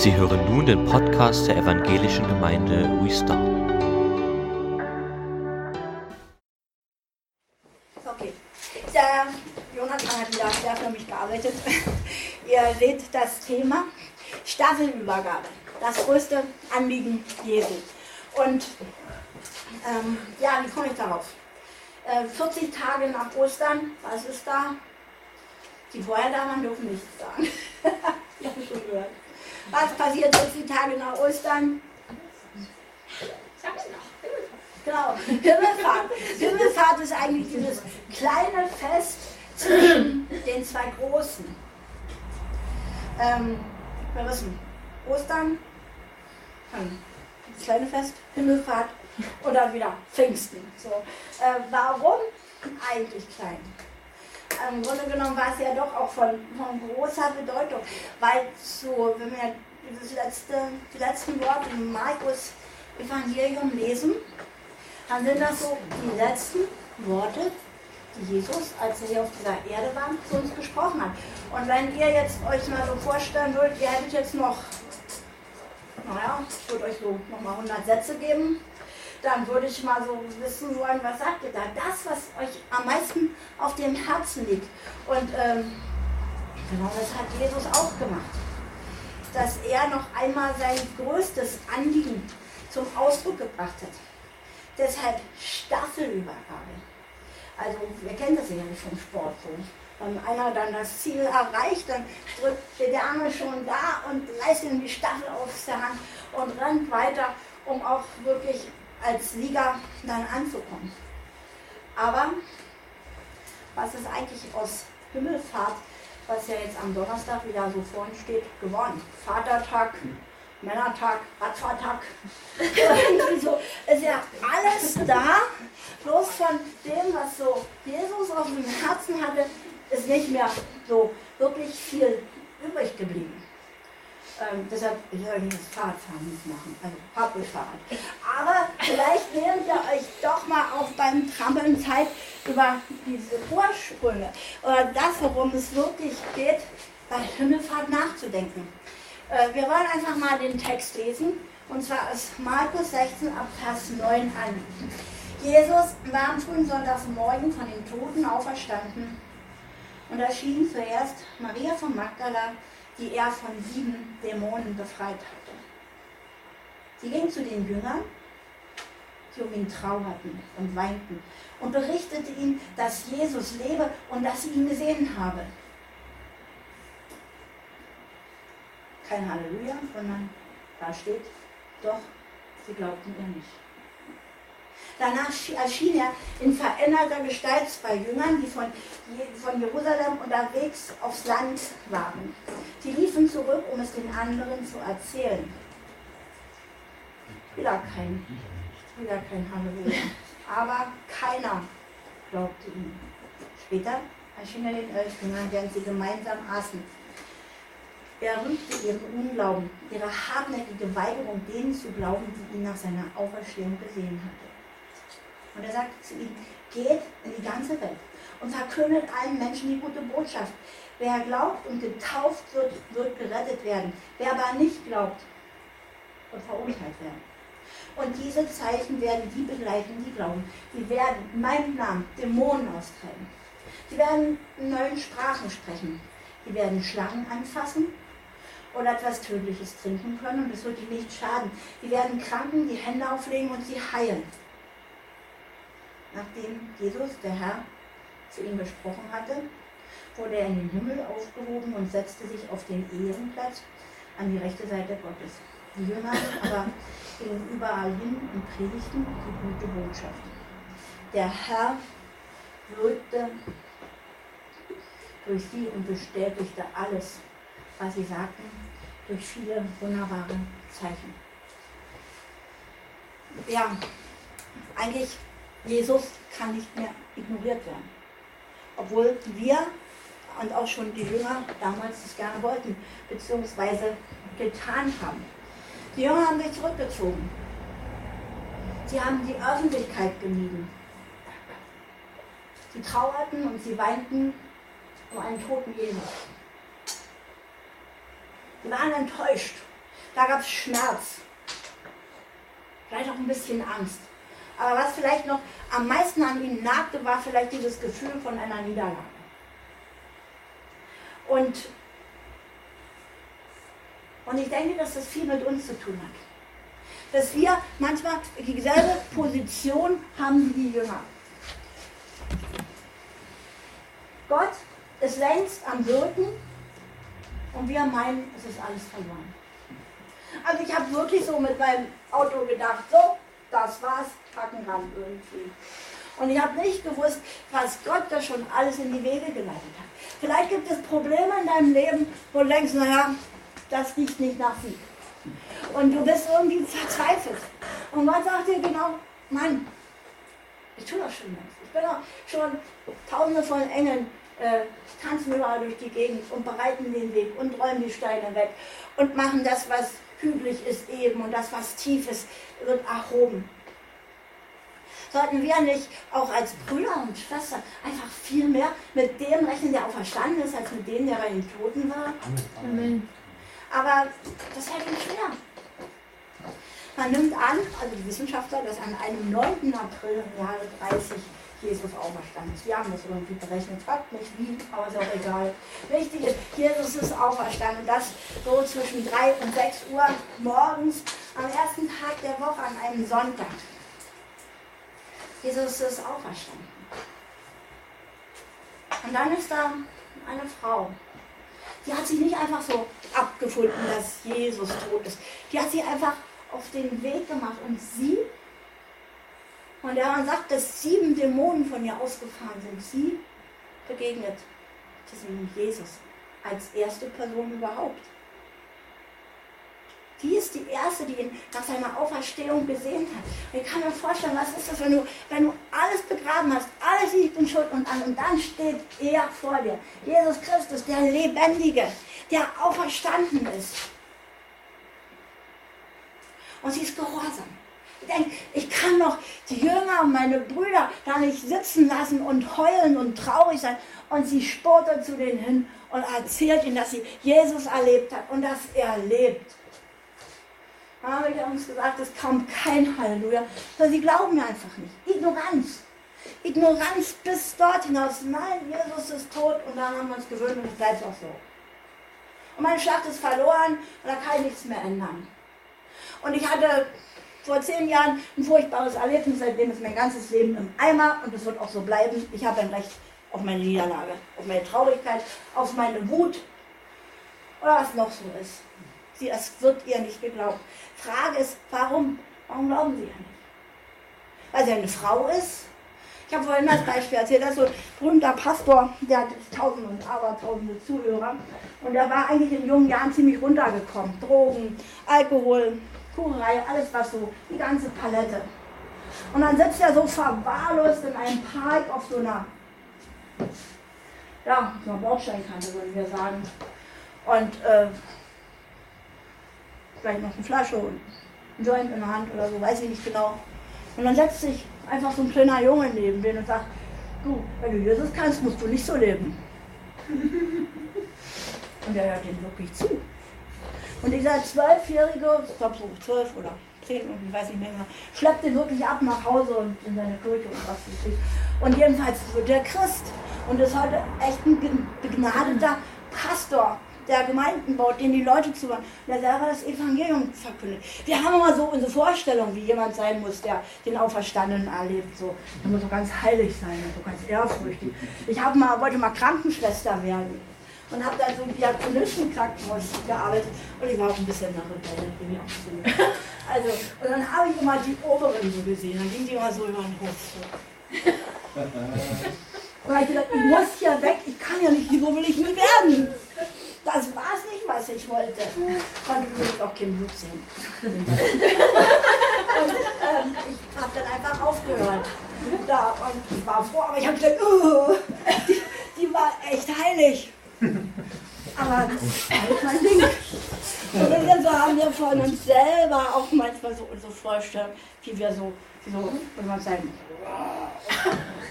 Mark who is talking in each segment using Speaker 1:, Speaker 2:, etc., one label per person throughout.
Speaker 1: Sie hören nun den Podcast der Evangelischen Gemeinde Restart.
Speaker 2: Okay, der Jonathan hat wieder sehr für mich gearbeitet. Ihr seht das Thema Staffelübergabe, das größte Anliegen Jesu. Und ähm, ja, wie komme ich darauf? Äh, 40 Tage nach Ostern, was ist da? Die vorher dürfen nichts sagen. ich habe schon gehört. Was passiert 40 Tage nach Ostern? Sag's noch. Genau, Himmelfahrt. Himmelfahrt ist eigentlich dieses kleine Fest zwischen den zwei großen. Ähm, wir wissen, Ostern, dann das kleine Fest, Himmelfahrt und dann wieder Pfingsten. So. Äh, warum eigentlich klein? Im Grunde genommen war es ja doch auch von, von großer Bedeutung, weil so, wenn wir dieses letzte, die letzten Worte im Markus Evangelium lesen, dann sind das so die letzten Worte, die Jesus, als er hier auf dieser Erde war, zu uns gesprochen hat. Und wenn ihr jetzt euch mal so vorstellen würdet, ihr hättet jetzt noch, naja, ich würde euch so nochmal 100 Sätze geben, dann würde ich mal so wissen wollen, was sagt ihr da? Das, was euch am meisten auf dem Herzen liegt. Und ähm, genau das hat Jesus auch gemacht. Dass er noch einmal sein größtes Anliegen zum Ausdruck gebracht hat. Deshalb Staffelübergabe. Also wir kennen das ja nicht vom Sport so. Wenn einer dann das Ziel erreicht, dann drückt der Arme schon da und reißt ihm die Staffel aus der Hand und rennt weiter, um auch wirklich als Sieger dann anzukommen. Aber was ist eigentlich aus Himmelfahrt, was ja jetzt am Donnerstag wieder so vorhin steht, geworden? Vatertag, Männertag, Radfahrtag. so ist ja alles da, bloß von dem, was so Jesus auf dem Herzen hatte, ist nicht mehr so wirklich viel übrig geblieben. Ähm, deshalb soll ich das Fahrradfahren nicht machen, also Fahrradfahrrad. Aber vielleicht nehmt ihr euch doch mal auch beim Trampeln Zeit über diese Ursprünge oder das, worum es wirklich geht, bei Himmelfahrt nachzudenken. Äh, wir wollen einfach mal den Text lesen und zwar ist Markus 16 ab Vers 9 an. Jesus war am frühen Sonntagmorgen von den Toten auferstanden und erschien zuerst Maria von Magdala, die er von sieben Dämonen befreit hatte. Sie ging zu den Jüngern, die um ihn trauerten und weinten, und berichtete ihnen, dass Jesus lebe und dass sie ihn gesehen habe. Kein Halleluja, sondern da steht, doch sie glaubten ihr nicht. Danach erschien er in veränderter Gestalt bei Jüngern, die von, von Jerusalem unterwegs aufs Land waren. Sie liefen zurück, um es den anderen zu erzählen. Wieder kein, wieder kein Halleluja. Aber keiner glaubte ihm. Später erschien er den elf Jüngern, während sie gemeinsam aßen. Er rügte ihren Unglauben, ihre hartnäckige Weigerung, denen zu glauben, die ihn nach seiner Auferstehung gesehen hatte. Und er sagte zu ihnen, geht in die ganze Welt und verkündet allen Menschen die gute Botschaft. Wer glaubt und getauft wird, wird gerettet werden. Wer aber nicht glaubt, wird verurteilt werden. Und diese Zeichen werden die begleiten, die glauben. Die werden in meinem Namen Dämonen austreiben. Sie werden in neuen Sprachen sprechen. Die werden Schlangen anfassen oder etwas Tödliches trinken können und es wird ihnen nicht schaden. Die werden Kranken die Hände auflegen und sie heilen nachdem Jesus, der Herr, zu ihm gesprochen hatte, wurde er in den Himmel aufgehoben und setzte sich auf den Ehrenplatz an die rechte Seite Gottes. Die Jünger aber gingen überall hin und predigten die gute Botschaft. Der Herr wirkte durch sie und bestätigte alles, was sie sagten, durch viele wunderbare Zeichen. Ja, eigentlich Jesus kann nicht mehr ignoriert werden. Obwohl wir und auch schon die Jünger damals das gerne wollten, beziehungsweise getan haben. Die Jünger haben sich zurückgezogen. Sie haben die Öffentlichkeit gemieden. Sie trauerten und sie weinten um einen toten Jesus. Sie waren enttäuscht. Da gab es Schmerz. Vielleicht auch ein bisschen Angst. Aber was vielleicht noch am meisten an ihm nagte, war vielleicht dieses Gefühl von einer Niederlage. Und, und ich denke, dass das viel mit uns zu tun hat. Dass wir manchmal dieselbe Position haben wie die Jünger. Gott ist längst am Wirken und wir meinen, es ist alles verloren. Also ich habe wirklich so mit meinem Auto gedacht, so, das war's, packen ran irgendwie. Und ich habe nicht gewusst, was Gott da schon alles in die Wege geleitet hat. Vielleicht gibt es Probleme in deinem Leben, wo du denkst, naja, das riecht nicht nach Sieg. Und du bist irgendwie verzweifelt. Und Gott sagt dir genau, Mann, ich tue das schon längst. Ich bin auch schon tausende von Engeln äh, tanzen überall durch die Gegend und bereiten den Weg und räumen die Steine weg und machen das, was hügelig ist eben und das, was tief ist, wird erhoben. Sollten wir nicht auch als Brüder und Schwestern einfach viel mehr mit dem rechnen, der auferstanden ist, als mit dem, der bei den Toten war? Amen. Aber das fällt uns schwer. Man nimmt an, also die Wissenschaftler, dass an einem 9. April im Jahre 30 Jesus auferstanden ist. Wir haben das irgendwie berechnet, fragt nicht wie, aber ist auch egal. Wichtig ist, Jesus ist auferstanden. Das so zwischen 3 und 6 Uhr morgens am ersten Tag der Woche an einem Sonntag. Jesus ist auferstanden. Und dann ist da eine Frau. Die hat sich nicht einfach so abgefunden, dass Jesus tot ist. Die hat sich einfach auf den Weg gemacht und sie und der Mann sagt, dass sieben Dämonen von ihr ausgefahren sind. Sie begegnet diesem Jesus als erste Person überhaupt. Die ist die erste, die ihn nach seiner Auferstehung gesehen hat. Und ich kann mir vorstellen, was ist das, wenn du, wenn du alles begraben hast, alles liegt in Schuld und an, und dann steht er vor dir. Jesus Christus, der Lebendige, der auferstanden ist. Und sie ist gehorsam denke, ich kann doch die Jünger und meine Brüder da nicht sitzen lassen und heulen und traurig sein. Und sie spurte zu denen hin und erzählt ihnen, dass sie Jesus erlebt hat und dass er lebt. Da habe ich uns gesagt, es kommt kein Halleluja, weil sie glauben mir einfach nicht. Ignoranz. Ignoranz bis dort hinaus. Nein, Jesus ist tot und dann haben wir uns gewöhnt und es bleibt auch so. Und meine Schlacht ist verloren und da kann ich nichts mehr ändern. Und ich hatte vor zehn Jahren ein furchtbares Erlebnis, seitdem ist mein ganzes Leben im Eimer und es wird auch so bleiben. Ich habe ein Recht auf meine Niederlage, auf meine Traurigkeit, auf meine Wut oder was noch so ist. Sie, es wird ihr nicht geglaubt. Frage ist, warum? Warum glauben sie ja nicht? Weil sie eine Frau ist? Ich habe vorhin das Beispiel erzählt, dass so ein berühmter Pastor, der hat tausende und abertausende Zuhörer und der war eigentlich in jungen Jahren ziemlich runtergekommen. Drogen, Alkohol, Kucherei, alles was so, die ganze Palette. Und dann sitzt er so verwahrlost in einem Park auf so einer, ja, so einer Bordsteinkante, würden wir sagen. Und äh, vielleicht noch eine Flasche und ein Joint in der Hand oder so, weiß ich nicht genau. Und dann setzt sich einfach so ein kleiner Junge neben den und sagt, du, wenn du Jesus kannst, musst du nicht so leben. Und er hört ihm wirklich zu. Und dieser Zwölfjährige, ich glaube so zwölf oder zehn, ich weiß nicht mehr, schleppt ihn wirklich ab nach Hause und in seine Kirche und was weiß ich. Und jedenfalls wird der Christ und ist heute echt ein begnadeter Pastor der Gemeinden baut, denen die Leute zuhören, der selber das Evangelium verkündet. Wir haben immer so unsere Vorstellung, wie jemand sein muss, der den Auferstandenen erlebt. So. Der muss so ganz heilig sein, so ganz ehrfürchtig. Ich mal, wollte mal Krankenschwester werden und habe dann so im diakonischen Krankenhaus gearbeitet und ich war auch ein bisschen nach Rebelle, bin ich auch so. Also, und dann habe ich immer die Oberen so gesehen, dann ging die immer so über den Hof. So. Und ich gedacht, ich muss hier weg, ich kann ja nicht, so will ich nie werden. Das war es nicht, was ich wollte. Konnte übrigens auch kein Blut sehen. und ähm, ich habe dann einfach aufgehört. Da, und ich war froh, aber ich habe gedacht, oh, die, die war echt heilig. Aber das ist halt mein Ding. Und so haben wir von uns selber auch manchmal so unsere Vorstellung, wie wir so, so wenn man sagen,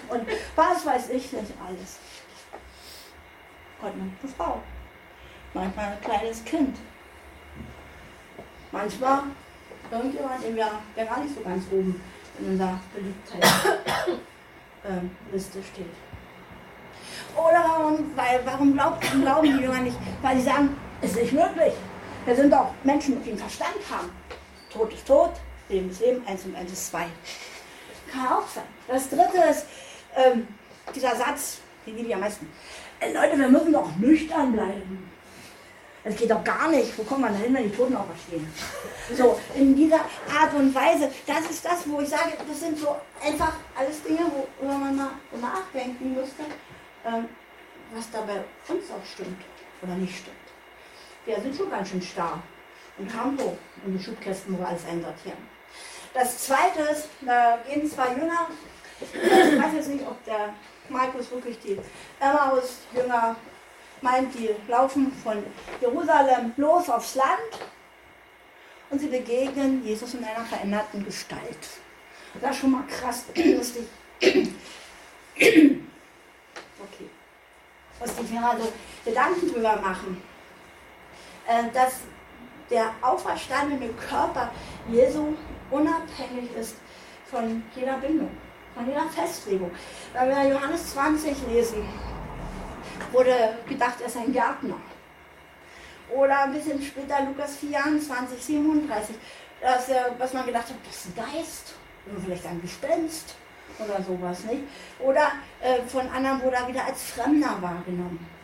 Speaker 2: und was weiß ich nicht alles. Gott eine Frau, manchmal ein kleines Kind. manchmal irgendjemand, der, der gar nicht so ganz oben in unserer Beliebtheitsliste ähm, steht. Oder warum, weil, warum glaubt, glauben die Jünger nicht? Weil sie sagen, es ist nicht möglich. Wir sind doch Menschen, die einen Verstand haben. Tod ist Tod, Leben ist Leben, eins und eins ist zwei. Kann auch sein. Das dritte ist ähm, dieser Satz, den liebe ich am meisten. Äh, Leute, wir müssen doch nüchtern bleiben. Das geht doch gar nicht. Wo kommt man da hin, wenn die Toten auch verstehen? So, in dieser Art und Weise, das ist das, wo ich sage, das sind so einfach alles Dinge, worüber man mal nachdenken müsste, was da bei uns auch stimmt oder nicht stimmt. Wir sind schon ganz schön starr und haben so unsere Schubkästen, wo wir alles einsortieren. Das zweite ist, da gehen zwei Jünger, ich weiß jetzt nicht, ob der Markus wirklich die Emmaus-Jünger meint, die laufen von Jerusalem los aufs Land und sie begegnen Jesus in einer veränderten Gestalt. Das ist schon mal krass lustig. Muss ich mir also Gedanken drüber machen, äh, dass der auferstandene Körper Jesu unabhängig ist von jeder Bindung, von jeder Festlegung. Wenn wir Johannes 20 lesen, wurde gedacht, er ist ein Gärtner. Oder ein bisschen später Lukas 24, 37, dass, was man gedacht hat, das ist ein Geist oder vielleicht ein Gespenst oder sowas, nicht? Oder äh, von anderen wurde er wieder als Fremder wahrgenommen.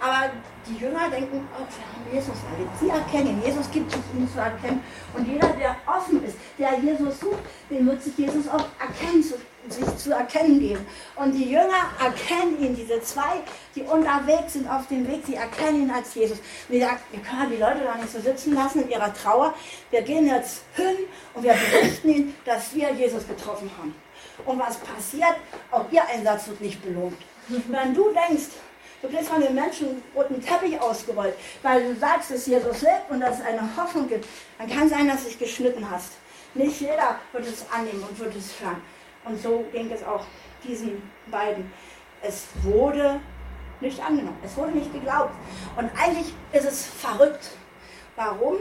Speaker 2: Aber die Jünger denken, oh, wir haben Jesus erlebt. Sie erkennen. Jesus gibt es ihnen zu erkennen. Und jeder, der offen ist, der Jesus sucht, den wird sich Jesus auch erkennen, sich zu erkennen geben. Und die Jünger erkennen ihn, diese zwei, die unterwegs sind auf dem Weg, sie erkennen ihn als Jesus. Und die sagen, wir können die Leute da nicht so sitzen lassen in ihrer Trauer. Wir gehen jetzt hin und wir berichten ihnen, dass wir Jesus getroffen haben. Und was passiert? Auch ihr Einsatz wird nicht belohnt. Wenn du denkst, Du kriegst von den Menschen roten Teppich ausgerollt, weil du sagst, dass Jesus lebt und dass es eine Hoffnung gibt. Dann kann es sein, dass du dich geschnitten hast. Nicht jeder wird es annehmen und wird es hören. Und so ging es auch diesen beiden. Es wurde nicht angenommen. Es wurde nicht geglaubt. Und eigentlich ist es verrückt. Warum?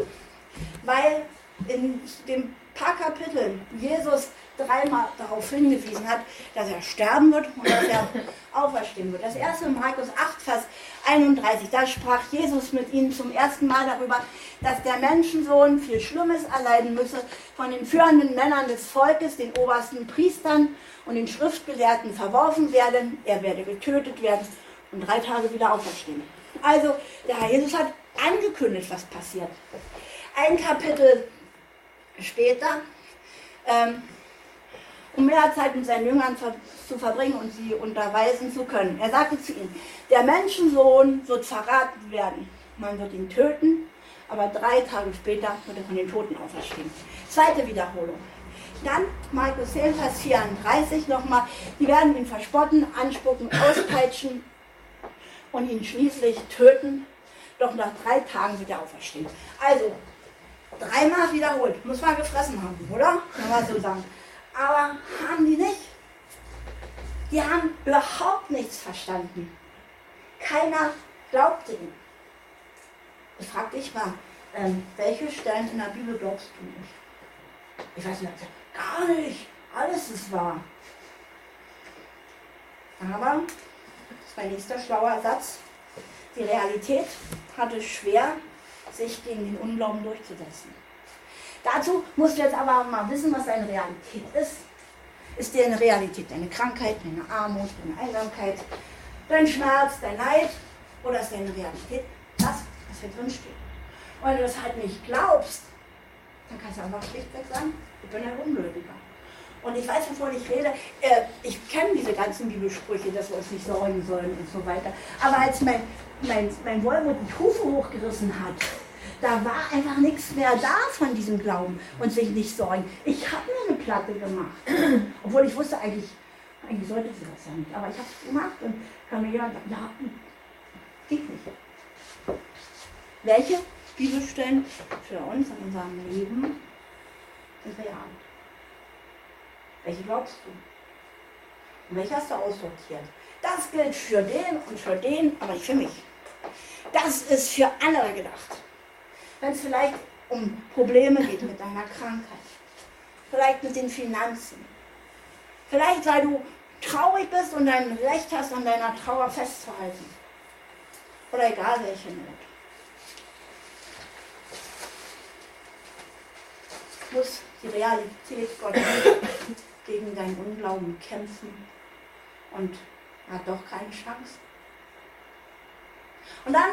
Speaker 2: Weil in den paar Kapiteln Jesus dreimal darauf hingewiesen hat, dass er sterben wird und dass er auferstehen wird. Das erste in Markus 8, Vers 31, da sprach Jesus mit ihnen zum ersten Mal darüber, dass der Menschensohn viel Schlimmes erleiden müsse von den führenden Männern des Volkes, den obersten Priestern und den Schriftgelehrten verworfen werden. Er werde getötet werden und drei Tage wieder auferstehen. Also der Herr Jesus hat angekündigt, was passiert. Ein Kapitel später ähm, um mehr Zeit mit seinen Jüngern zu verbringen und sie unterweisen zu können. Er sagte zu ihnen, der Menschensohn wird verraten werden. Man wird ihn töten, aber drei Tage später wird er von den Toten auferstehen. Zweite Wiederholung. Dann Markus 10, Vers 34 nochmal, die werden ihn verspotten, anspucken, auspeitschen und ihn schließlich töten. Doch nach drei Tagen wird er auferstehen. Also, dreimal wiederholt. Muss man gefressen haben, oder? Kann man so sagen. Aber haben die nicht. Die haben überhaupt nichts verstanden. Keiner glaubte ihm. Ich frage dich mal, ähm, welche Stellen in der Bibel glaubst du nicht? Ich weiß nicht, gar nicht. Alles ist wahr. Aber, das ist mein nächster schlauer Satz, die Realität hatte schwer, sich gegen den Unglauben durchzusetzen. Dazu musst du jetzt aber mal wissen, was deine Realität ist. Ist dir eine Realität deine Krankheit, deine Armut, deine Einsamkeit, dein Schmerz, dein Leid? Oder ist deine Realität das, was hier drin steht? Und wenn du das halt nicht glaubst, dann kannst du einfach schlichtweg sagen, ich bin ein Ungläubiger. Und ich weiß, wovon ich rede. Äh, ich kenne diese ganzen Bibelsprüche, dass wir uns nicht sorgen sollen und so weiter. Aber als mein, mein, mein Wolmut die Hufe hochgerissen hat, da war einfach nichts mehr da von diesem Glauben und sich nicht sorgen. Ich habe mir eine Platte gemacht, obwohl ich wusste eigentlich, eigentlich sollte sie das ja nicht, aber ich habe es gemacht und kann mir jemand sagen, ja, geht nicht. Welche Bibelstellen für uns in unserem Leben sind real? Welche glaubst du? Und welche hast du aussortiert? Das gilt für den und für den, aber nicht für mich. Das ist für andere gedacht. Wenn es vielleicht um Probleme geht mit deiner Krankheit, vielleicht mit den Finanzen, vielleicht weil du traurig bist und dein Recht hast, an deiner Trauer festzuhalten. Oder egal welche Not. Muss die Realität Gottes gegen deinen Unglauben kämpfen und hat doch keine Chance. Und dann,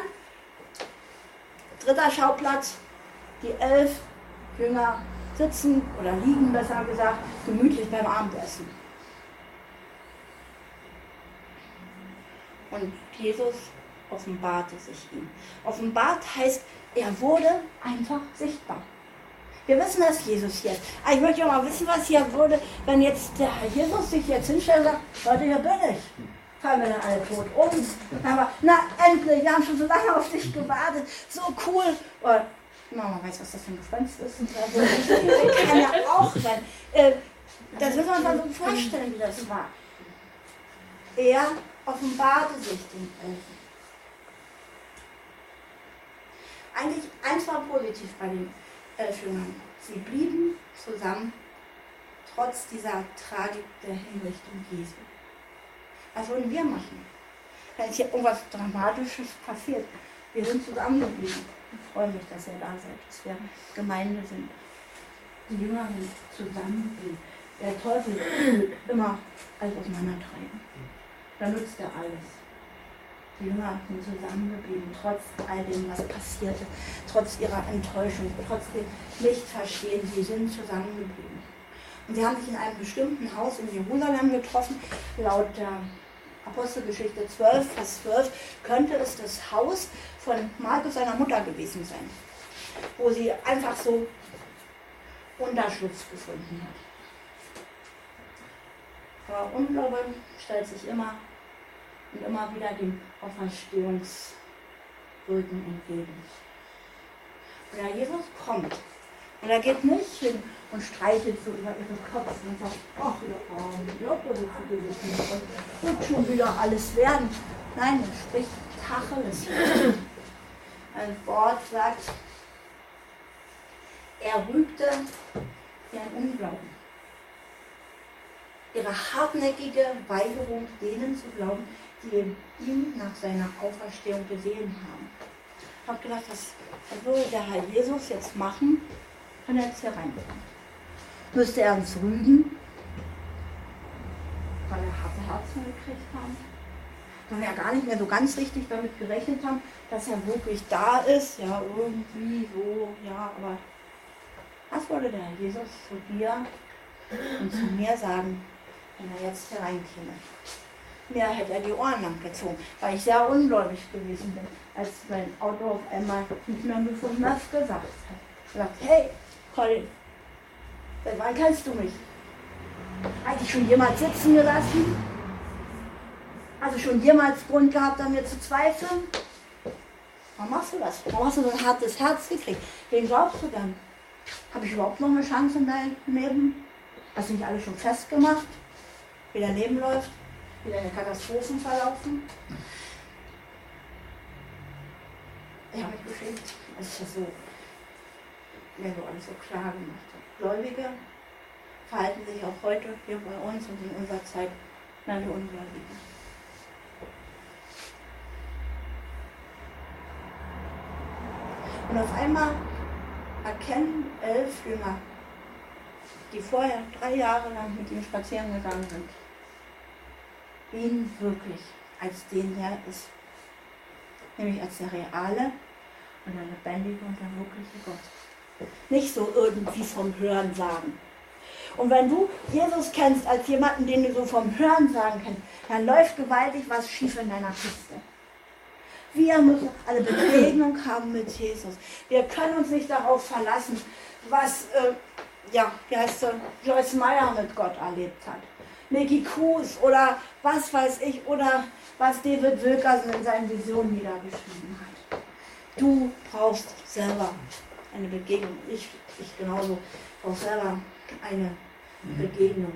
Speaker 2: dritter Schauplatz, die elf Jünger sitzen oder liegen, besser gesagt, gemütlich beim Abendessen. Und Jesus offenbarte sich ihm. Offenbart heißt, er wurde einfach sichtbar. Wir wissen, dass Jesus hier ist. Aber ich möchte ja mal wissen, was hier würde, wenn jetzt der Herr Jesus sich jetzt hinstellt und sagt, Leute, hier bin ich. Fallen wir dann alle tot um. Aber, na, endlich, wir haben schon so lange auf dich gewartet. So cool. Und, Mama weiß, was das für ein Gespenst ist. Also, kann ja auch sein. Äh, das müssen wir uns mal so vorstellen, wie das war. Er offenbarte sich den Elfen. Eigentlich eins war positiv bei den Elfjüngern. Sie blieben zusammen, trotz dieser Tragik der Hinrichtung Jesu. Was würden wir machen? Wenn hier irgendwas Dramatisches passiert, wir sind zusammengeblieben. Ich freue mich, dass ihr da seid, dass wir Gemeinde sind. Die Jünger sind zusammengeblieben. Der Teufel immer alles auseinandertreiben. Da nützt er alles. Die Jünger sind zusammengeblieben, trotz all dem, was passierte, trotz ihrer Enttäuschung, trotz dem Nichtverstehen. Sie sind zusammengeblieben. Und sie haben sich in einem bestimmten Haus in Jerusalem getroffen. Laut der Apostelgeschichte 12, Vers 12 könnte es das Haus von Markus seiner Mutter gewesen sein, wo sie einfach so Unterschlupf gefunden hat. Aber Unglaube stellt sich immer und immer wieder dem Auferstehungswirken entgegen. Und der Jesus kommt und er geht nicht hin und streichelt so über ihren Kopf und sagt, ach ihr gewissen und wird schon wieder alles werden. Nein, er spricht Tacheles. Ein Wort sagt, er rügte ihren Unglauben ihre hartnäckige Weigerung, denen zu glauben, die ihn nach seiner Auferstehung gesehen haben. Ich habe gedacht, was, würde der Herr Jesus jetzt machen, wenn er jetzt hier reinkommt? Müsste er uns rügen, weil wir harte Herzen gekriegt haben? Weil wir ja gar nicht mehr so ganz richtig damit gerechnet haben, dass er wirklich da ist. Ja, irgendwie so, ja, aber was würde der Herr Jesus zu dir und zu mir sagen, wenn er jetzt hereinkäme. Mir hätte er die Ohren lang gezogen, weil ich sehr ungläubig gewesen bin, als mein Auto auf einmal nicht mehr mit Nass gesagt hat. Er sagt, hey, Colin, seit wann kennst du mich? Hat dich schon jemals sitzen gelassen? Hast du schon jemals Grund gehabt, an mir zu zweifeln? Warum machst du das? Warum hast du so ein hartes Herz gekriegt? Wen glaubst du dann? Habe ich überhaupt noch eine Chance in deinem Leben? Hast du nicht alles schon festgemacht? wie daneben läuft, wie deine Katastrophen verlaufen. Ich habe mich geschämt, als ich das so, mir so alles so klar gemacht. Gläubige verhalten sich auch heute hier bei uns und in unserer Zeit wie Ungläubige. Und auf einmal erkennen elf Jünger, die vorher drei Jahre lang mit ihm spazieren gegangen sind, ihn wirklich als den der ist. Nämlich als der reale und der lebendige und der wirkliche Gott. Nicht so irgendwie vom Hören sagen. Und wenn du Jesus kennst als jemanden, den du so vom Hören sagen kennst, dann läuft gewaltig was schief in deiner Kiste. Wir müssen eine Begegnung haben mit Jesus. Wir können uns nicht darauf verlassen, was, äh, ja, wie heißt so, Joyce Meyer mit Gott erlebt hat. Mickey Cruz oder was weiß ich oder was David Wilkerson in seinen Visionen niedergeschrieben hat. Du brauchst selber eine Begegnung. Ich, ich genauso brauche selber eine Begegnung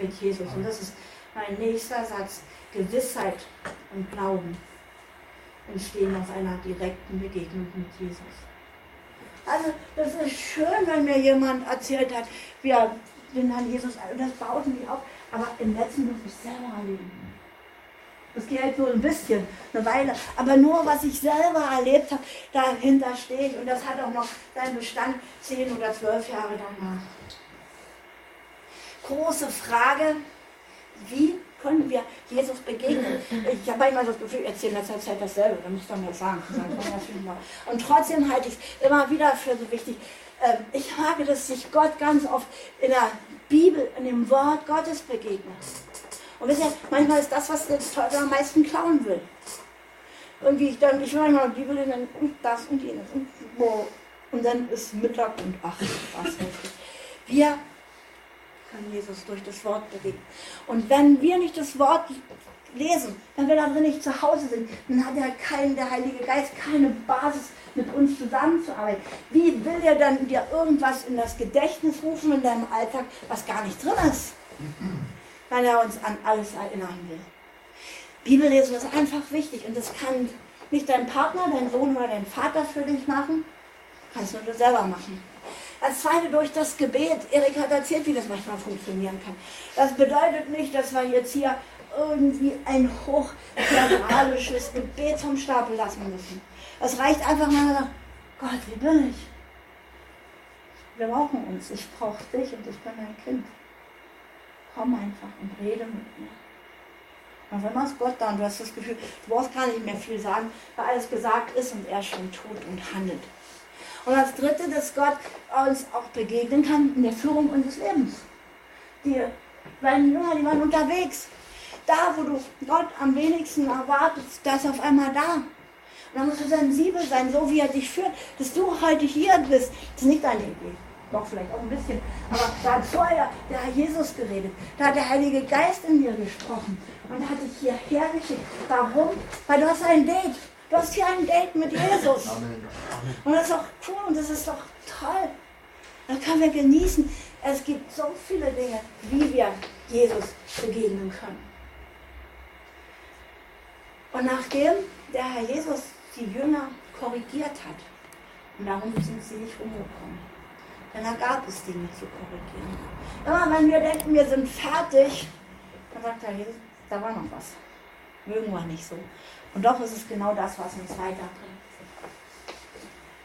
Speaker 2: mit Jesus. Und das ist mein nächster Satz. Gewissheit und Glauben. entstehen aus einer direkten Begegnung mit Jesus. Also das ist schön, wenn mir jemand erzählt hat, wie er den Herrn Jesus, das baut mich auf, aber im letzten muss ich selber erleben. Das geht halt nur ein bisschen, eine Weile. Aber nur, was ich selber erlebt habe, dahinter stehe ich. Und das hat auch noch seinen Bestand zehn oder zwölf Jahre danach. Große Frage, wie können wir Jesus begegnen? Ich habe manchmal das Gefühl, ich erzähle in letzter Zeit dasselbe, da muss doch mal sagen. Und trotzdem halte ich es immer wieder für so wichtig. Ähm, ich mag dass sich Gott ganz oft in der Bibel, in dem Wort Gottes begegnet. Und wisst ihr, manchmal ist das, was der Teufel am meisten klauen will. Irgendwie, ich dann, ich will manchmal die Bibel dann und das und jenes und. Und dann ist Mittag und ach, was Wir können Jesus durch das Wort bewegen. Und wenn wir nicht das Wort lesen, wenn wir da drin nicht zu Hause sind, dann hat ja kein, der Heilige Geist keine Basis, mit uns zusammenzuarbeiten. Wie will der dann dir irgendwas in das Gedächtnis rufen in deinem Alltag, was gar nicht drin ist? Weil er uns an alles erinnern will. Bibellesen ist einfach wichtig und das kann nicht dein Partner, dein Sohn oder dein Vater für dich machen, kannst nur du selber machen. Als zweite durch das Gebet. Erik hat erzählt, wie das manchmal funktionieren kann. Das bedeutet nicht, dass wir jetzt hier irgendwie ein hochtheatralisches Gebet vom Stapel lassen müssen. Es reicht einfach mal, Gott, wie bin ich? Wir brauchen uns. Ich brauche dich und ich bin dein Kind komm einfach und rede mit mir. Und wenn man es Gott da und du hast das Gefühl, du brauchst gar nicht mehr viel sagen, weil alles gesagt ist und er schon tut und handelt. Und das Dritte, dass Gott uns auch begegnen kann in der Führung unseres Lebens. Die beiden Jünger, die waren unterwegs. Da, wo du Gott am wenigsten erwartest, da ist auf einmal da. Und dann musst du sensibel sein, so wie er dich führt, dass du heute hier bist. Das ist nicht deine Idee doch vielleicht auch ein bisschen, aber da hat vorher der Herr Jesus geredet, da hat der Heilige Geist in dir gesprochen und hat dich hierher geschickt. Warum? Weil du hast ein Date. Du hast hier ein Date mit Jesus. Und das ist doch cool und das ist doch toll. Das können wir genießen. Es gibt so viele Dinge, wie wir Jesus begegnen können. Und nachdem der Herr Jesus die Jünger korrigiert hat, und darum sind sie nicht umgekommen, denn da gab es Dinge zu korrigieren. Immer wenn wir denken, wir sind fertig, dann sagt er, Jesus, da war noch was. Mögen wir nicht so. Und doch ist es genau das, was uns weiterbringt.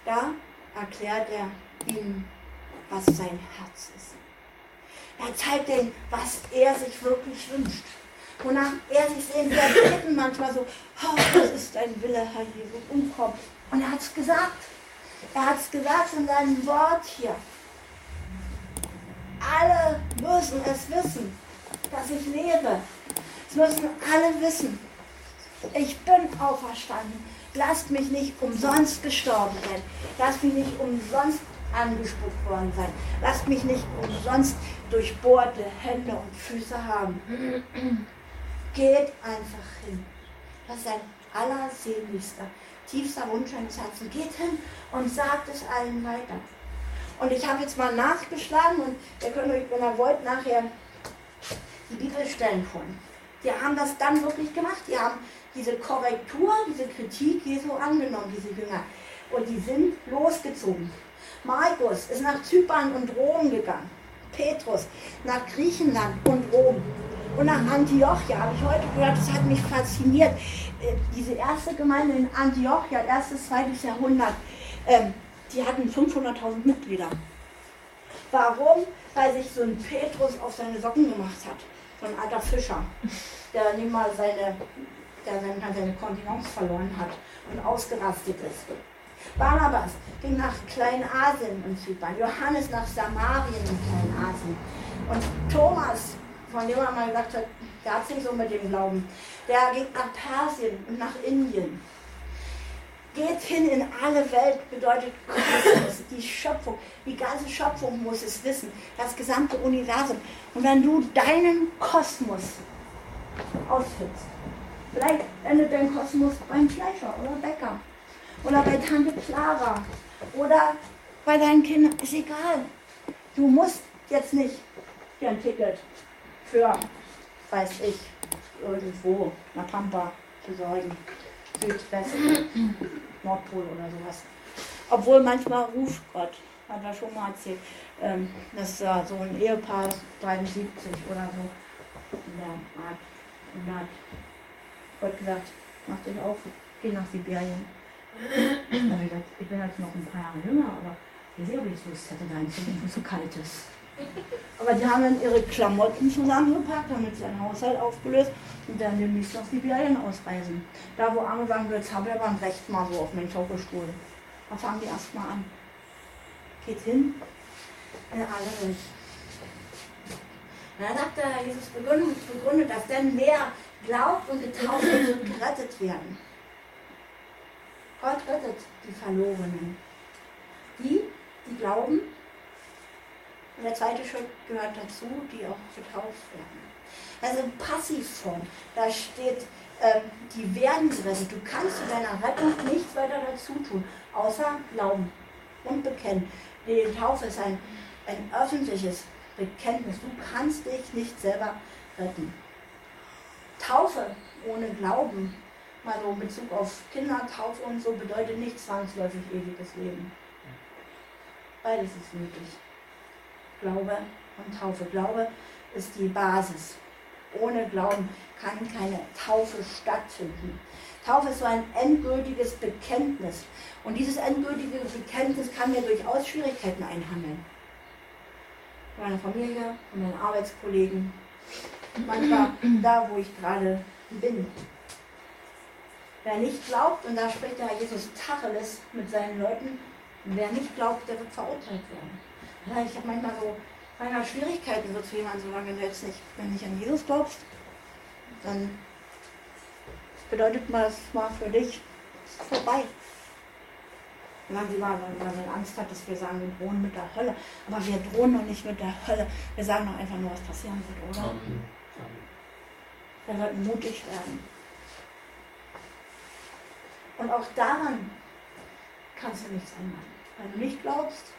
Speaker 2: Da erklärt er ihnen, was sein Herz ist. Er zeigt ihnen, was er sich wirklich wünscht. Wonach er sich sehen Wir beten manchmal so, oh, das ist dein Wille, Herr Jesus, umkommt. Und er hat es gesagt. Er hat es gesagt in seinem Wort hier. Alle müssen es wissen, dass ich lebe. Es müssen alle wissen. Ich bin auferstanden. Lasst mich nicht umsonst gestorben sein. Lasst mich nicht umsonst angespuckt worden sein. Lasst mich nicht umsonst durchbohrte Hände und Füße haben. Geht einfach hin. Das ist ein allersehnlichster, tiefster Wunsch eines Herzens. Geht hin und sagt es allen weiter. Und ich habe jetzt mal nachgeschlagen und ihr könnt euch, wenn ihr wollt, nachher die Bibelstellen holen. Die haben das dann wirklich gemacht. Die haben diese Korrektur, diese Kritik Jesu angenommen, diese Jünger. Und die sind losgezogen. Markus ist nach Zypern und Rom gegangen. Petrus nach Griechenland und Rom. Und nach Antiochia habe ich heute gehört, das hat mich fasziniert. Äh, diese erste Gemeinde in Antiochia, erstes, zweites Jahrhundert, ähm, die hatten 500.000 Mitglieder. Warum? Weil sich so ein Petrus auf seine Socken gemacht hat. So ein alter Fischer, der nicht mal seine, der seine, seine Kontinenz verloren hat und ausgerastet ist. Barnabas ging nach Kleinasien in Zypern, Johannes nach Samarien in Kleinasien. Und Thomas, von dem man mal gesagt hat, der hat sich so mit dem Glauben, der ging nach Persien und nach Indien. Geht hin in alle Welt bedeutet Kosmos, die Schöpfung. Die ganze Schöpfung muss es wissen, das gesamte Universum. Und wenn du deinen Kosmos ausfüllst, vielleicht endet dein Kosmos beim Fleischer oder Bäcker oder bei Tante Clara oder bei deinen Kindern, ist egal. Du musst jetzt nicht dir ein Ticket für, weiß ich, irgendwo nach Pampa besorgen Südwest, Nordpol oder sowas. Obwohl manchmal ruft Gott, hat er schon mal erzählt, ähm, dass äh, so ein Ehepaar 73 oder so in der Art. Und da hat Gott gesagt, mach dich auf, geh nach Sibirien. ich bin jetzt noch ein paar Jahre jünger, aber ich sehe, ob ich Lust hätte, hinzugehen, wo es so kalt ist. Aber die haben dann ihre Klamotten zusammengepackt, haben jetzt ihren Haushalt aufgelöst und dann demnächst nach Sibirien ausreisen. Da, wo sagen, jetzt habe ich aber ein Recht mal so auf meinen Schaukelstuhl. Da fangen die erstmal an. Geht hin in alle Welt. Da sagt der Jesus begründet, begründet, dass denn wer glaubt und getauft wird, gerettet werden. Gott rettet die Verlorenen. Die, die glauben und der zweite Schritt gehört dazu, die auch getauft werden. Also Passivform, da steht, ähm, die werden gerettet. Du kannst zu deiner Rettung nichts weiter dazu tun, außer glauben und bekennen. Die Taufe ist ein, ein öffentliches Bekenntnis. Du kannst dich nicht selber retten. Taufe ohne Glauben, mal so in Bezug auf Kindertaufe und so, bedeutet nicht zwangsläufig ewiges Leben. Beides ist möglich. Glaube und Taufe. Glaube ist die Basis. Ohne Glauben kann keine Taufe stattfinden. Taufe ist so ein endgültiges Bekenntnis. Und dieses endgültige Bekenntnis kann mir durchaus Schwierigkeiten einhandeln. Von meiner Familie, von meinen Arbeitskollegen, manchmal da, wo ich gerade bin. Wer nicht glaubt, und da spricht der Herr Jesus Tacheles mit seinen Leuten, wer nicht glaubt, der wird verurteilt werden. Ja, ich habe manchmal so manchmal Schwierigkeiten, so zu jemandem wenn du jetzt nicht, wenn nicht an Jesus glaubst, dann bedeutet das mal für dich, ist vorbei. Dann sie mal, weil man Angst hat, dass wir sagen, wir drohen mit der Hölle. Aber wir drohen noch nicht mit der Hölle. Wir sagen doch einfach nur, was passieren wird, oder? Amen. Wir sollten mutig werden. Und auch daran kannst du nichts ändern. Wenn du nicht glaubst,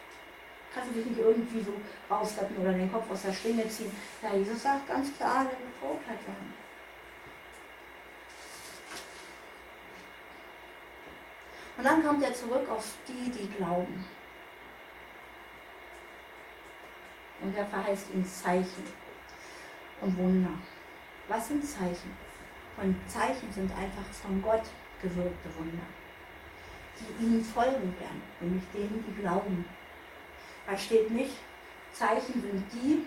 Speaker 2: kannst du dich nicht irgendwie so rausretten oder den Kopf aus der Schlinge ziehen. Ja, Jesus sagt ganz klar, der wird verurteilt werden. Und dann kommt er zurück auf die, die glauben. Und er verheißt ihnen Zeichen und Wunder. Was sind Zeichen? Und Zeichen sind einfach von Gott gewirkte Wunder, die ihnen folgen werden, nämlich denen, die glauben. Da steht nicht, Zeichen sind die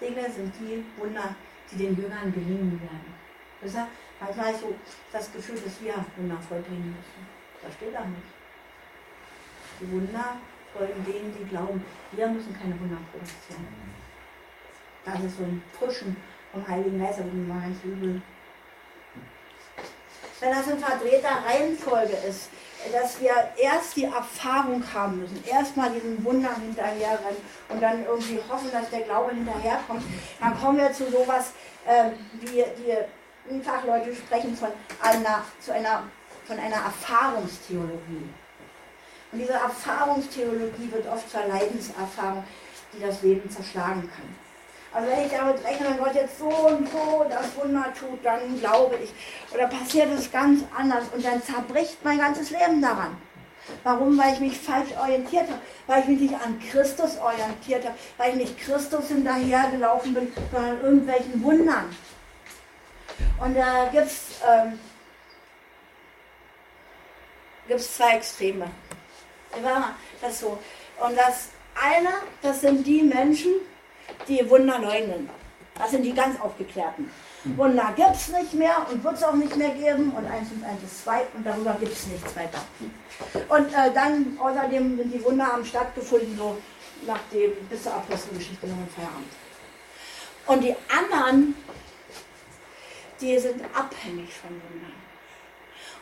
Speaker 2: Dinge, sind die Wunder, die den Jüngern gelingen werden. Deshalb manchmal so das Gefühl, dass wir Wunder vollbringen müssen. Das steht da nicht. Die Wunder folgen denen, die glauben, wir müssen keine Wunder produzieren. Das ist so ein Pushen vom Heiligen Geist, aber die machen ganz übel. Wenn das in verdrehter Reihenfolge ist, dass wir erst die Erfahrung haben müssen, erstmal diesen Wunder hinterherrennen und dann irgendwie hoffen, dass der Glaube hinterherkommt, dann kommen wir zu sowas, äh, wie die Fachleute sprechen von einer, zu einer, von einer Erfahrungstheologie. Und diese Erfahrungstheologie wird oft zur Leidenserfahrung, die das Leben zerschlagen kann. Also wenn ich damit rechne, wenn Gott jetzt so und so das Wunder tut, dann glaube ich. Oder passiert es ganz anders und dann zerbricht mein ganzes Leben daran. Warum? Weil ich mich falsch orientiert habe, weil ich mich nicht an Christus orientiert habe, weil ich nicht Christus hinterhergelaufen bin, sondern irgendwelchen Wundern. Und da gibt es ähm, zwei Extreme. Das so. Und das eine, das sind die Menschen, die Wunder leugnen. Das sind die ganz Aufgeklärten. Wunder gibt es nicht mehr und wird es auch nicht mehr geben und eins und eins ist zwei und darüber gibt es nichts weiter. Und äh, dann außerdem sind die Wunder haben stattgefunden, so nach dem, bis zur Apostelgeschichte noch im Feierabend. Und die anderen, die sind abhängig von Wundern.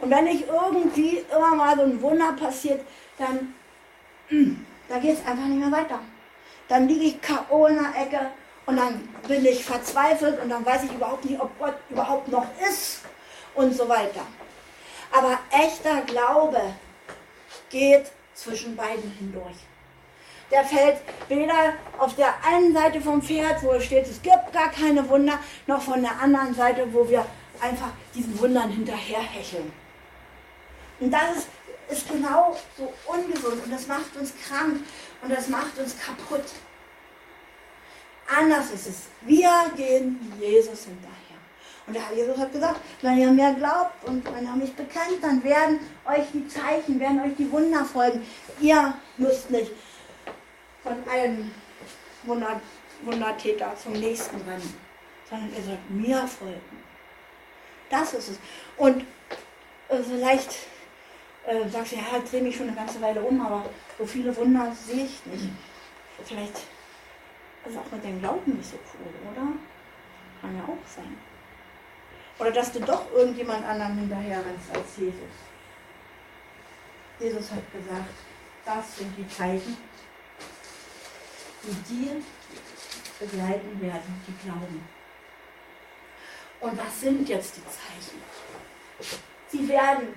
Speaker 2: Und wenn nicht irgendwie immer mal so ein Wunder passiert, dann da geht es einfach nicht mehr weiter dann liege ich K.O. in der Ecke und dann bin ich verzweifelt und dann weiß ich überhaupt nicht, ob Gott überhaupt noch ist und so weiter. Aber echter Glaube geht zwischen beiden hindurch. Der fällt weder auf der einen Seite vom Pferd, wo es steht, es gibt gar keine Wunder, noch von der anderen Seite, wo wir einfach diesen Wundern hinterherhecheln. Und das ist, ist genau so ungesund und das macht uns krank und das macht uns kaputt. Anders ist es. Wir gehen Jesus hinterher. Und der Herr Jesus hat gesagt, wenn ihr mir glaubt und wenn ihr mich bekennt, dann werden euch die Zeichen, werden euch die Wunder folgen. Ihr müsst nicht von einem Wunder, Wundertäter zum nächsten rennen, sondern ihr sollt mir folgen. Das ist es. Und äh, vielleicht äh, sagst du, ja, ich drehe mich schon eine ganze Weile um, aber so viele Wunder sehe ich nicht. Vielleicht ist auch mit dem Glauben nicht so cool, oder? Kann ja auch sein. Oder dass du doch irgendjemand anderen hinterher rennst als Jesus. Jesus hat gesagt, das sind die Zeichen, die dir begleiten werden, die glauben. Und was sind jetzt die Zeichen? Sie werden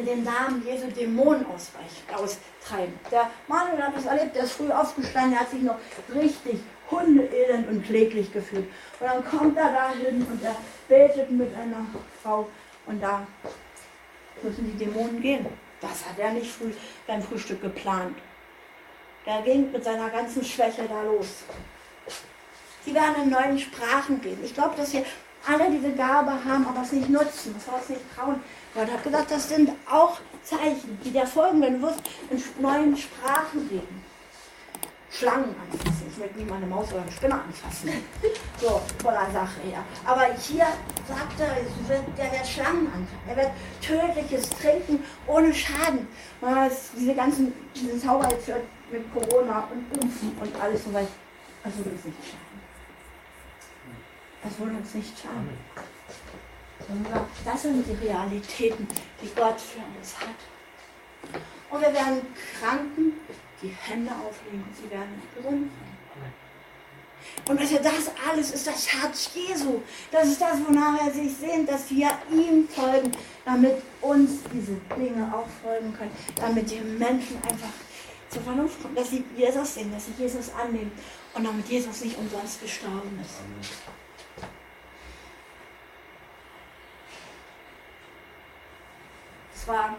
Speaker 2: in den Namen Jesu Dämonen austreiben. Der Manuel hat das erlebt, der ist früh aufgestanden, der hat sich noch richtig hundeelend und kläglich gefühlt. Und dann kommt er da hin und er betet mit einer Frau und da müssen die Dämonen gehen. Das hat er nicht früh beim Frühstück geplant. Der ging mit seiner ganzen Schwäche da los. Sie werden in neuen Sprachen reden. Ich glaube, dass wir alle diese Gabe haben, aber es nicht nutzen, das heißt nicht trauen. Gott hat gesagt, das sind auch Zeichen, die dir folgen, wenn du wirst in neuen Sprachen reden. Schlangen anfassen. Ich möchte nie mal eine Maus oder eine Spinne anfassen. So, voller Sache her. Aber hier sagt er, der wird Schlangen anfassen. Er wird tödliches trinken ohne Schaden. diese ganzen, diese Zauber jetzt mit Corona und Impfen und alles so weit. Also das ist nicht schaden. Das soll uns nicht schaden. Das sind die Realitäten, die Gott für uns hat. Und wir werden Kranken die Hände auflegen, sie werden gesund sein. Und das alles ist das Herz Jesu. Das ist das, wonach er sich sehnt, dass wir ihm folgen, damit uns diese Dinge auch folgen können, damit die Menschen einfach zur Vernunft kommen, dass sie Jesus sehen, dass sie Jesus annehmen und damit Jesus nicht umsonst gestorben ist. Amen. War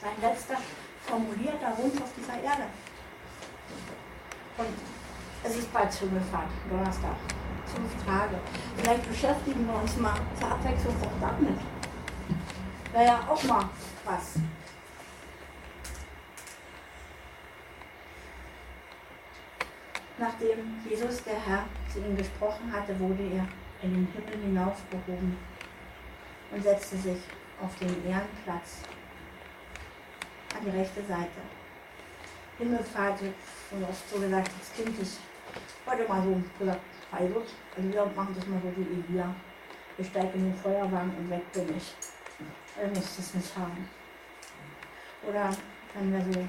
Speaker 2: sein letzter formulierter Wunsch auf dieser Erde. Und es ist bald Himmelfahrt, Donnerstag. Fünf Tage. Vielleicht beschäftigen wir uns mal zur Abwechslung auch damit. Wäre ja auch mal was. Nachdem Jesus, der Herr, zu ihm gesprochen hatte, wurde er in den Himmel hinaufgehoben und setzte sich auf den Ehrenplatz an die rechte Seite. Himmelfahrt, schon oft so gesagt, das Kind ist heute mal so gesagt, also, also wir machen das mal so wie Elia. Ich steige in den Feuerwagen und weg bin ich. Er muss das nicht haben. Oder wenn wir so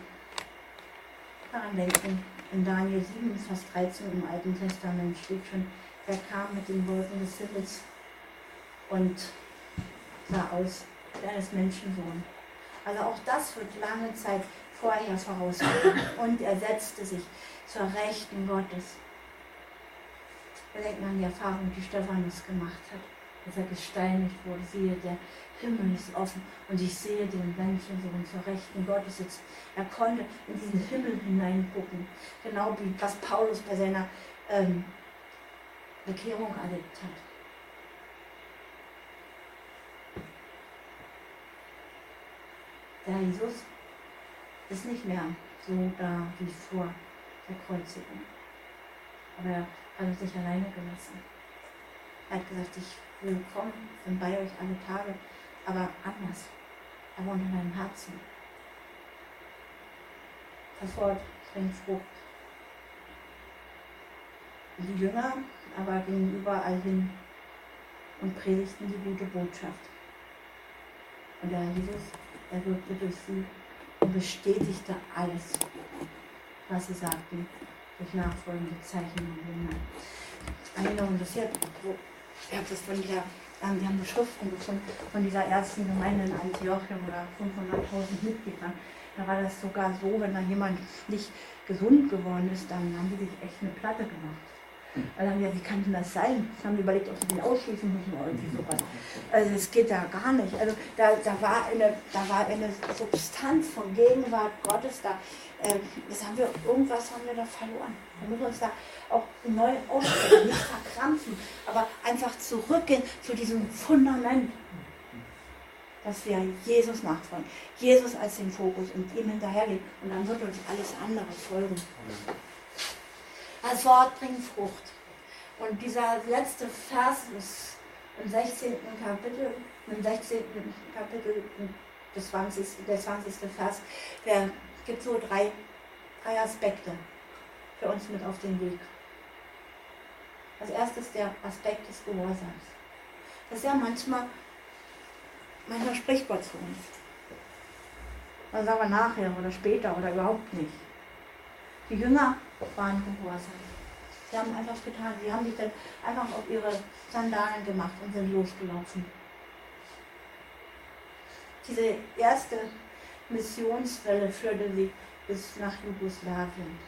Speaker 2: daran denken, in Daniel 7, Vers 13 im Alten Testament steht schon, er kam mit den Wolken des Himmels und sah aus deines Menschensohn. Also auch das wird lange Zeit vorher vorausgegangen. Und er setzte sich zur Rechten Gottes. Wir denken an die Erfahrung, die Stephanus gemacht hat, dass er gesteinigt wurde. Siehe, der Himmel ist offen und ich sehe den Menschensohn zur Rechten Gottes sitzen. Er konnte in diesen Himmel hineingucken, genau wie was Paulus bei seiner ähm, Bekehrung erlebt hat. Der Jesus ist nicht mehr so da wie vor der Kreuzigung. Aber er hat sich alleine gelassen. Er hat gesagt, ich will kommen, bin bei euch alle Tage, aber anders. Er wohnt in deinem Herzen. Das Wort bringt Frucht. Die Jünger aber gingen überall hin und predigten die gute Botschaft. Und der Jesus er durch sie und bestätigte alles, was sie sagten, durch nachfolgende Zeichen und Wunder. Eine interessiert, ich habe das von dieser, ähm, wir haben Beschriften gefunden von dieser ersten Gemeinde in Antiochien oder 500.000 Mitgliedern. Da war das sogar so, wenn da jemand nicht gesund geworden ist, dann haben die sich echt eine Platte gemacht. Dann, ja, wie kann denn das sein? Ich habe überlegt, ob sie den ausschließen müssen oder irgendwie sowas. Also es geht da gar nicht. Also da, da, war eine, da war eine Substanz von Gegenwart Gottes da. Ähm, das haben wir, irgendwas haben wir da verloren. Wir müssen uns da auch neu aufstellen, nicht verkrampfen, aber einfach zurückgehen zu diesem Fundament, dass wir Jesus nachfolgen. Jesus als den Fokus und ihm hinterhergehen. Und dann wird uns alles andere folgen. Das Wort bringt Frucht. Und dieser letzte Vers ist im 16. Kapitel, im 16. Kapitel des 20. der 20. Vers, der gibt so drei, drei Aspekte für uns mit auf den Weg. Als erstes der Aspekt des Gehorsams. Das ist ja manchmal, manchmal spricht Gott zu uns. Dann sagen wir nachher oder später oder überhaupt nicht. Die Jünger waren gehorsam. Sie haben einfach getan. Sie haben sich dann einfach auf ihre Sandalen gemacht und sind losgelaufen. Diese erste Missionswelle führte sie bis nach Jugoslawien,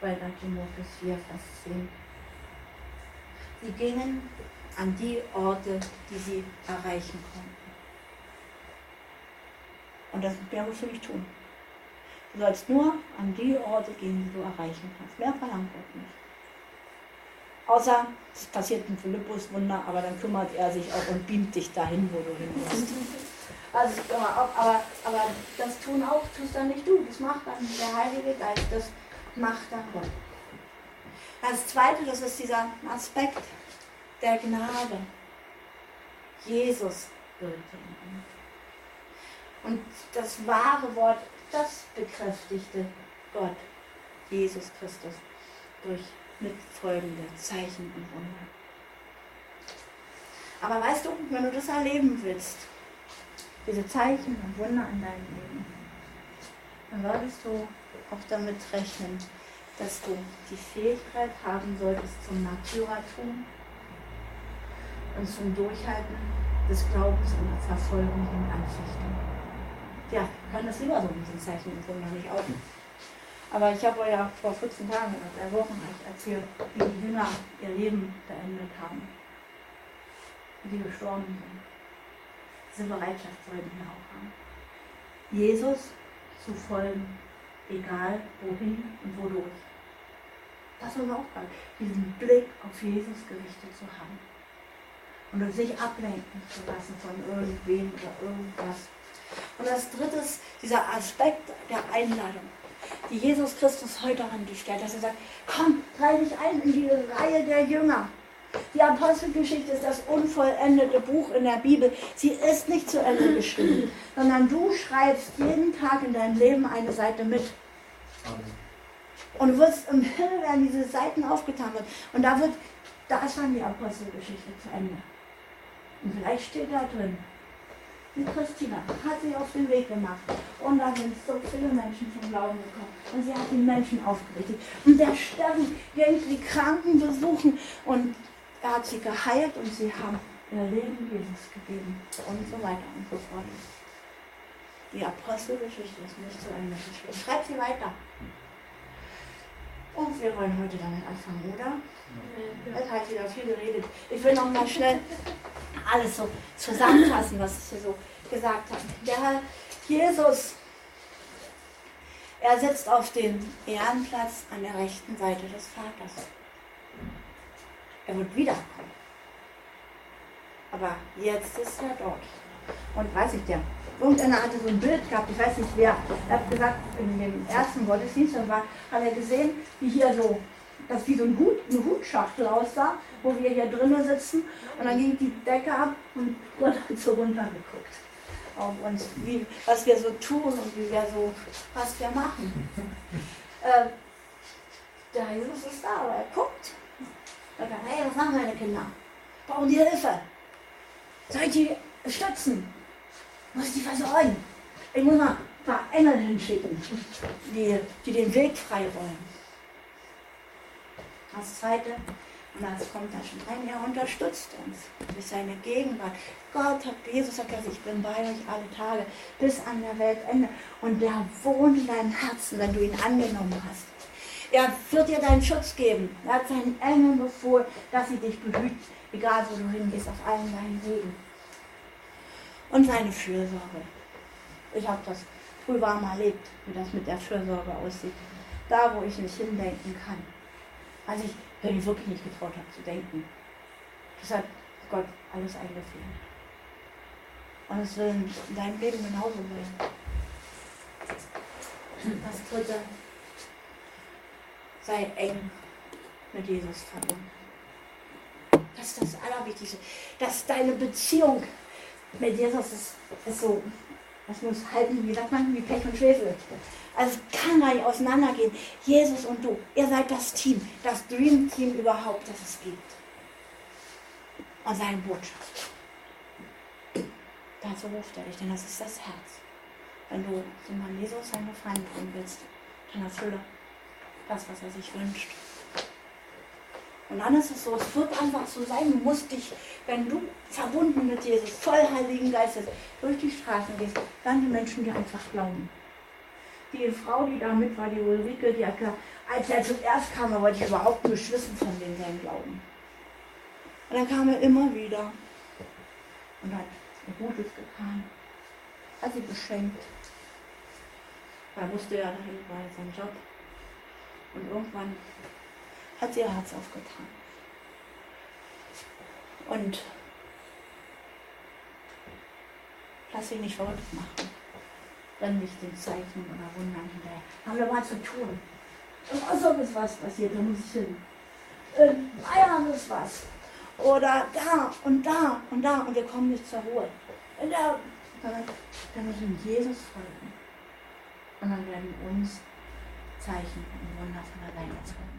Speaker 2: bei Timotheus 4, Vers 10. Sie gingen an die Orte, die sie erreichen konnten. Und das mehr musst du nicht tun. Du sollst nur an die Orte gehen, die du erreichen kannst. Mehr verlangt Gott nicht. Außer es passiert ein Philippus Wunder, aber dann kümmert er sich auch und beamt dich dahin, wo du hin musst. Also, aber, aber das tun auch, tust dann nicht du. Das macht dann der Heilige Geist. Das macht dann Gott. Das zweite, das ist dieser Aspekt der Gnade. Jesus gültig. Und das wahre Wort, das bekräftigte Gott, Jesus Christus, durch mitfolgende Zeichen und Wunder. Aber weißt du, wenn du das erleben willst, diese Zeichen und Wunder in deinem Leben, dann solltest du auch damit rechnen, dass du die Fähigkeit haben solltest zum Naturatum und zum Durchhalten des Glaubens und der Verfolgung und Anfechtung. Ja, kann das lieber so mit den Zeichen und Wunder nicht auch. Aber ich habe euch ja vor 14 Tagen oder drei Wochen erzählt, wie die Jünger ihr Leben beendet haben. Wie sie gestorben sind. Diese Bereitschaft sollten wir auch haben. Jesus zu folgen, egal wohin und wodurch. Das ist unsere Aufgabe, diesen Blick auf Jesus gerichtet zu haben. Und sich ablenken zu lassen von irgendwem oder irgendwas. Und das dritte ist dieser Aspekt der Einladung die Jesus Christus heute an dich stellt, dass er sagt, komm, reih dich ein in diese Reihe der Jünger. Die Apostelgeschichte ist das unvollendete Buch in der Bibel. Sie ist nicht zu Ende geschrieben, sondern du schreibst jeden Tag in deinem Leben eine Seite mit. Und du wirst im Himmel werden diese Seiten aufgetan wird. Und da wird, da ist dann die Apostelgeschichte zu Ende. Und vielleicht steht da drin, die Christina hat sich auf den Weg gemacht. Und da sind so viele Menschen zum Glauben gekommen. Und sie hat die Menschen aufgerichtet. Und der Steffen ging die Kranken besuchen. Und er hat sie geheilt und sie haben ihr Leben Jesus gegeben. Und so weiter und so fort. Die Apostelgeschichte ist nicht zu Ende geschrieben. Schreibt sie weiter. Und wir wollen heute damit anfangen, oder? Es hat wieder viel geredet. Ich will noch mal schnell alles so zusammenfassen, was ich hier so gesagt habe. Der Herr Jesus, er sitzt auf dem Ehrenplatz an der rechten Seite des Vaters. Er wird wiederkommen. Aber jetzt ist er dort. Und weiß ich, der irgendeiner hatte so ein Bild gehabt, ich weiß nicht wer, er hat gesagt, in dem ersten Gottesdienst, war, hat er gesehen, wie hier so, das wie so ein Hut, eine Hutschachtel aussah, wo wir hier drinnen sitzen und dann ging die Decke ab und Gott hat so runtergeguckt auf uns, wie, was wir so tun und wie wir so, was wir machen. Äh, der Jesus ist da, aber er guckt. Er sagt, hey, was machen meine Kinder? Brauchen die Hilfe? Soll ich die stützen? Muss ich die versorgen? Ich muss mal ein paar Engel hinschicken, die, die den Weg frei wollen. Das zweite, und das kommt da schon rein, er unterstützt uns durch seine Gegenwart. Gott hat, Jesus sagt, also ich bin bei euch alle Tage bis an der Weltende. Und der wohnt in deinem Herzen, wenn du ihn angenommen hast. Er wird dir deinen Schutz geben. Er hat seinen Engeln befohlen, dass sie dich behüten, egal wo du hingehst, auf allen deinen Wegen. Und seine Fürsorge. Ich habe das früh warm erlebt, wie das mit der Fürsorge aussieht. Da, wo ich nicht hindenken kann. Also ich, ich wirklich nicht getraut habe zu denken. Das hat Gott alles eingefehlt. Und es will in deinem Leben genauso sein. Das dritte, sei eng mit Jesus verbunden. Das ist das Allerwichtigste. Dass deine Beziehung mit Jesus ist, ist so, das muss halten, wie sagt man, wie Pech und Schwefel. Also es kann gar nicht auseinandergehen. Jesus und du, ihr seid das Team, das Dream Team überhaupt, das es gibt. Und seine Botschaft. Dazu ruft er dich, denn das ist das Herz. Wenn du dem Mann Jesus seine Gefallen tun willst, dann erfülle das, was er sich wünscht. Und dann ist es so, es wird einfach so sein, du musst dich, wenn du verbunden mit Jesus, voll Heiligen Geistes, durch die Straßen gehst, dann die Menschen dir einfach glauben. Die Frau, die da mit war, die Ulrike, die hat gesagt, als er zuerst kam, wollte ich überhaupt nicht wissen von dem seinem Glauben. Und dann kam er immer wieder und hat Gutes getan, hat sie beschenkt. Da musste er dahin bei seinem Job. Und irgendwann hat sie ihr Herz aufgetan. Und lass sie nicht verrückt machen. Renn nicht den Zeichen oder Wundern hinterher. Haben wir mal zu tun. Und also ist was passiert, da muss ich hin. In Bayern ist was. Oder da und da und da und wir kommen nicht zur Ruhe. Und da, dann müssen wir Jesus folgen. Und dann werden uns Zeichen und Wunder von alleine zeigen.